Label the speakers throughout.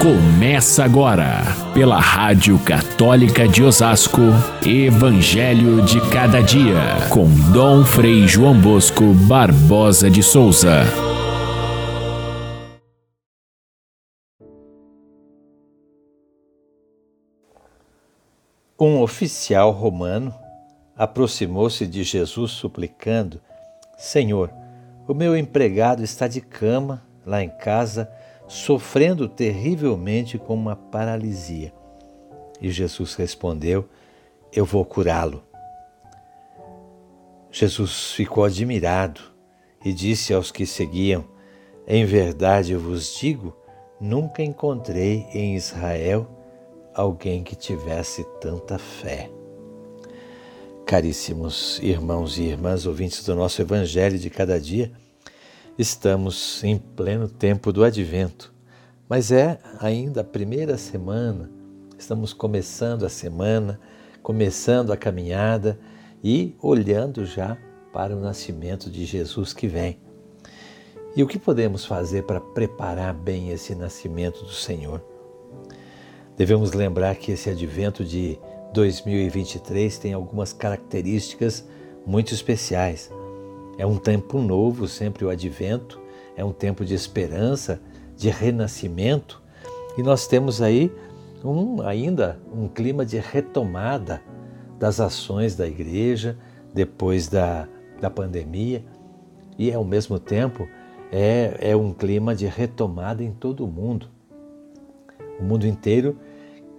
Speaker 1: Começa agora, pela Rádio Católica de Osasco, Evangelho de Cada Dia, com Dom Frei João Bosco Barbosa de Souza.
Speaker 2: Um oficial romano aproximou-se de Jesus suplicando: Senhor, o meu empregado está de cama lá em casa sofrendo terrivelmente com uma paralisia. E Jesus respondeu: Eu vou curá-lo. Jesus ficou admirado e disse aos que seguiam: Em verdade eu vos digo, nunca encontrei em Israel alguém que tivesse tanta fé. Caríssimos irmãos e irmãs ouvintes do nosso Evangelho de cada dia, Estamos em pleno tempo do advento, mas é ainda a primeira semana, estamos começando a semana, começando a caminhada e olhando já para o nascimento de Jesus que vem. E o que podemos fazer para preparar bem esse nascimento do Senhor? Devemos lembrar que esse advento de 2023 tem algumas características muito especiais. É um tempo novo, sempre o advento, é um tempo de esperança, de renascimento, e nós temos aí um, ainda um clima de retomada das ações da igreja depois da, da pandemia, e ao mesmo tempo é, é um clima de retomada em todo o mundo. O mundo inteiro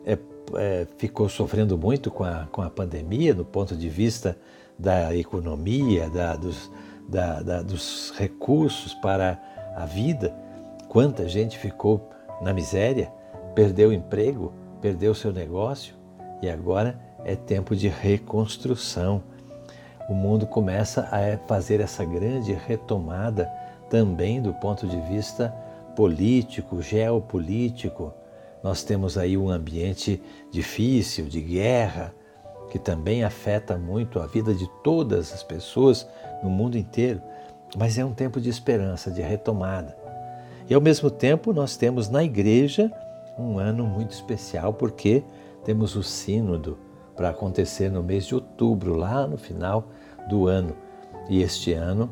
Speaker 2: é, é, ficou sofrendo muito com a, com a pandemia, no ponto de vista da economia, da, dos, da, da, dos recursos para a vida. Quanta gente ficou na miséria, perdeu o emprego, perdeu seu negócio e agora é tempo de reconstrução. O mundo começa a fazer essa grande retomada também do ponto de vista político, geopolítico. Nós temos aí um ambiente difícil de guerra, que também afeta muito a vida de todas as pessoas no mundo inteiro, mas é um tempo de esperança, de retomada. E ao mesmo tempo nós temos na igreja um ano muito especial porque temos o sínodo para acontecer no mês de outubro, lá no final do ano. E este ano,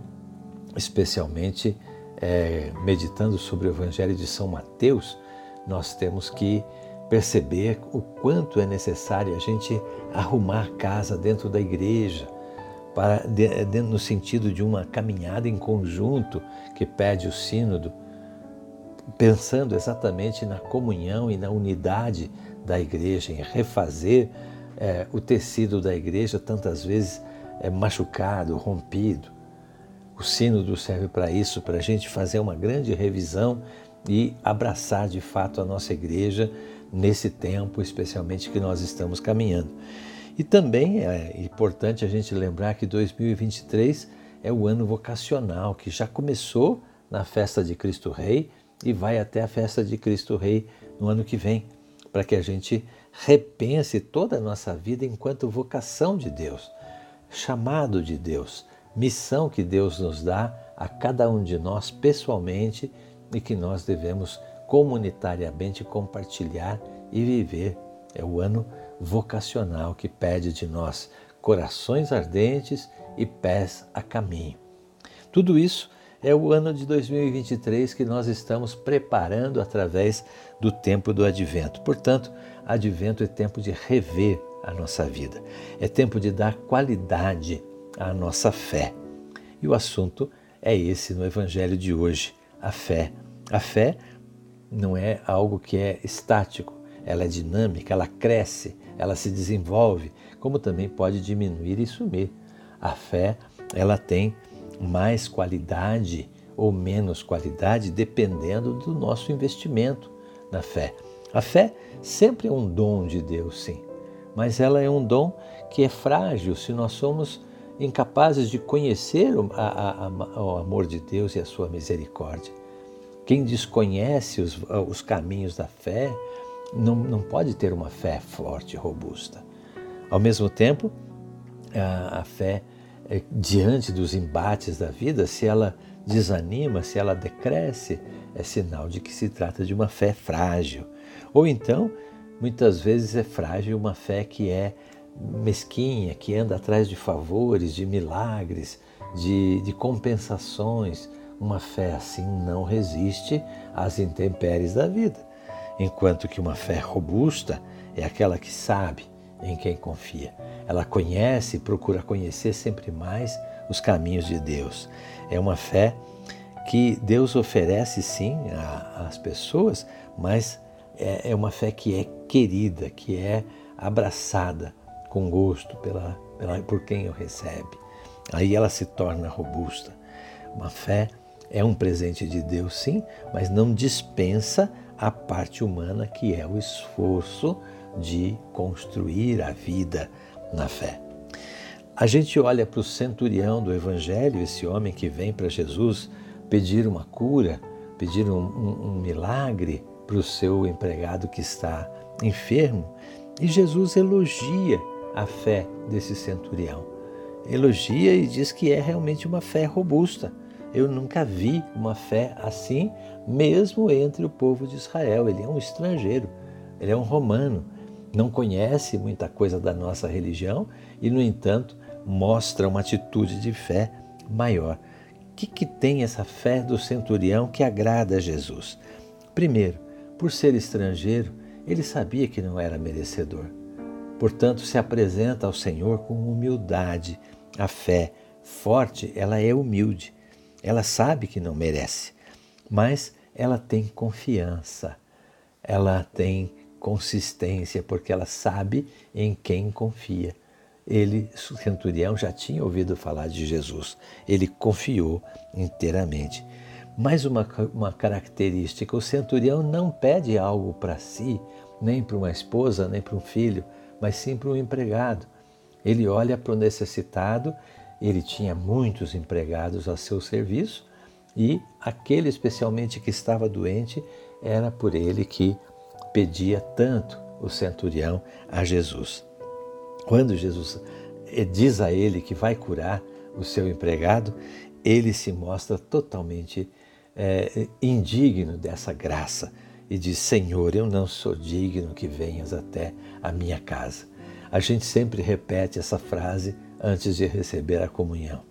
Speaker 2: especialmente é, meditando sobre o Evangelho de São Mateus, nós temos que perceber o quanto é necessário a gente arrumar casa dentro da igreja, para, de, de, no sentido de uma caminhada em conjunto que pede o Sínodo, pensando exatamente na comunhão e na unidade da igreja, em refazer é, o tecido da igreja tantas vezes é, machucado, rompido. O Sínodo serve para isso, para a gente fazer uma grande revisão e abraçar de fato a nossa igreja nesse tempo, especialmente que nós estamos caminhando. E também é importante a gente lembrar que 2023 é o ano vocacional, que já começou na festa de Cristo Rei e vai até a festa de Cristo Rei no ano que vem, para que a gente repense toda a nossa vida enquanto vocação de Deus, chamado de Deus, missão que Deus nos dá a cada um de nós pessoalmente e que nós devemos comunitariamente compartilhar e viver. É o ano vocacional que pede de nós corações ardentes e pés a caminho. Tudo isso é o ano de 2023 que nós estamos preparando através do tempo do advento. Portanto, advento é tempo de rever a nossa vida, é tempo de dar qualidade à nossa fé. E o assunto é esse no evangelho de hoje, a fé. A fé não é algo que é estático, ela é dinâmica, ela cresce, ela se desenvolve, como também pode diminuir e sumir. A fé, ela tem mais qualidade ou menos qualidade dependendo do nosso investimento na fé. A fé sempre é um dom de Deus, sim, mas ela é um dom que é frágil se nós somos incapazes de conhecer o, a, a, o amor de Deus e a sua misericórdia. Quem desconhece os, os caminhos da fé não, não pode ter uma fé forte e robusta. Ao mesmo tempo, a, a fé, é, diante dos embates da vida, se ela desanima, se ela decresce, é sinal de que se trata de uma fé frágil. Ou então, muitas vezes é frágil uma fé que é mesquinha, que anda atrás de favores, de milagres, de, de compensações. Uma fé assim não resiste às intempéries da vida, enquanto que uma fé robusta é aquela que sabe em quem confia. Ela conhece e procura conhecer sempre mais os caminhos de Deus. É uma fé que Deus oferece sim às pessoas, mas é, é uma fé que é querida, que é abraçada com gosto pela, pela, por quem o recebe. Aí ela se torna robusta. Uma fé é um presente de Deus, sim, mas não dispensa a parte humana que é o esforço de construir a vida na fé. A gente olha para o centurião do Evangelho, esse homem que vem para Jesus pedir uma cura, pedir um, um, um milagre para o seu empregado que está enfermo, e Jesus elogia a fé desse centurião. Elogia e diz que é realmente uma fé robusta. Eu nunca vi uma fé assim, mesmo entre o povo de Israel. Ele é um estrangeiro, ele é um romano, não conhece muita coisa da nossa religião e, no entanto, mostra uma atitude de fé maior. O que, que tem essa fé do centurião que agrada a Jesus? Primeiro, por ser estrangeiro, ele sabia que não era merecedor. Portanto, se apresenta ao Senhor com humildade. A fé forte, ela é humilde. Ela sabe que não merece, mas ela tem confiança. Ela tem consistência porque ela sabe em quem confia. Ele, o centurião, já tinha ouvido falar de Jesus. Ele confiou inteiramente. Mais uma, uma característica: o centurião não pede algo para si, nem para uma esposa, nem para um filho, mas sim para um empregado. Ele olha para o necessitado, ele tinha muitos empregados a seu serviço e aquele especialmente que estava doente era por ele que pedia tanto o centurião a Jesus. Quando Jesus eh, diz a ele que vai curar o seu empregado, ele se mostra totalmente é, indigno dessa graça e diz: Senhor, eu não sou digno que venhas até a minha casa. A gente sempre repete essa frase antes de receber a comunhão.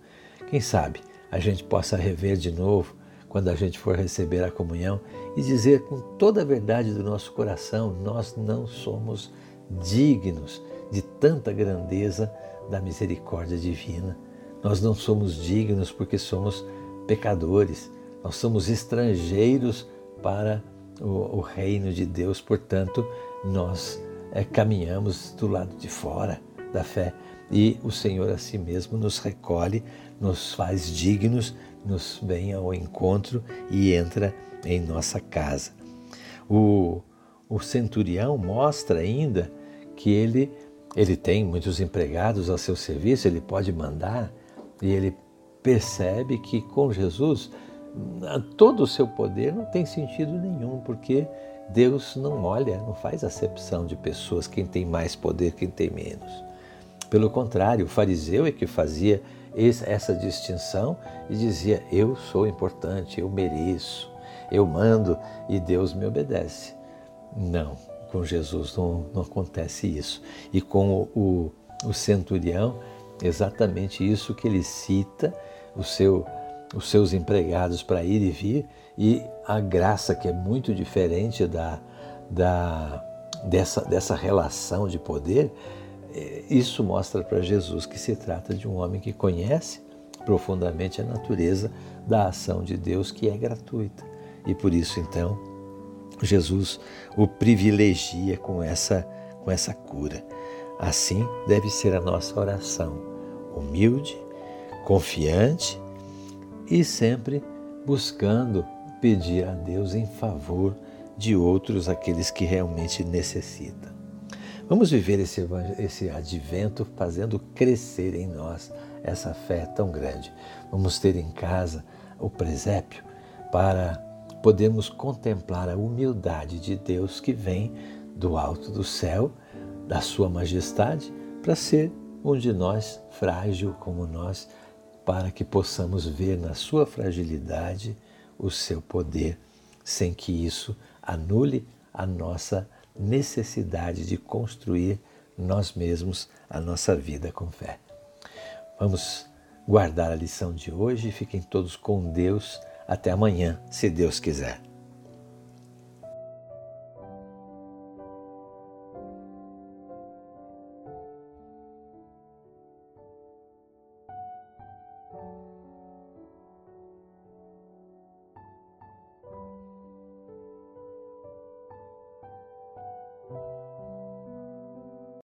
Speaker 2: Quem sabe a gente possa rever de novo quando a gente for receber a comunhão e dizer com toda a verdade do nosso coração: nós não somos dignos de tanta grandeza da misericórdia divina. Nós não somos dignos porque somos pecadores, nós somos estrangeiros para o, o reino de Deus, portanto, nós é, caminhamos do lado de fora da fé e o Senhor a si mesmo nos recolhe, nos faz dignos, nos vem ao encontro e entra em nossa casa. O, o centurião mostra ainda que ele, ele tem muitos empregados ao seu serviço, ele pode mandar e ele percebe que com Jesus todo o seu poder não tem sentido nenhum, porque Deus não olha, não faz acepção de pessoas, quem tem mais poder, quem tem menos. Pelo contrário, o fariseu é que fazia essa distinção e dizia: Eu sou importante, eu mereço eu mando e Deus me obedece. Não, com Jesus não, não acontece isso. E com o, o, centurião, exatamente isso que ele cita, o seu, os seus empregados para ir e vir, e a graça que é muito diferente da, da, dessa, dessa relação de poder, isso mostra para Jesus que se trata de um homem que conhece profundamente a natureza da ação de Deus que é gratuita. E por isso, então, Jesus o privilegia com essa, com essa cura. Assim deve ser a nossa oração, humilde, confiante e sempre buscando pedir a Deus em favor de outros, aqueles que realmente necessitam. Vamos viver esse, esse advento fazendo crescer em nós essa fé tão grande. Vamos ter em casa o presépio para podemos contemplar a humildade de Deus que vem do alto do céu, da Sua majestade, para ser um de nós, frágil como nós, para que possamos ver na sua fragilidade o seu poder, sem que isso anule a nossa necessidade de construir nós mesmos a nossa vida com fé. Vamos guardar a lição de hoje fiquem todos com Deus. Até amanhã, se Deus quiser.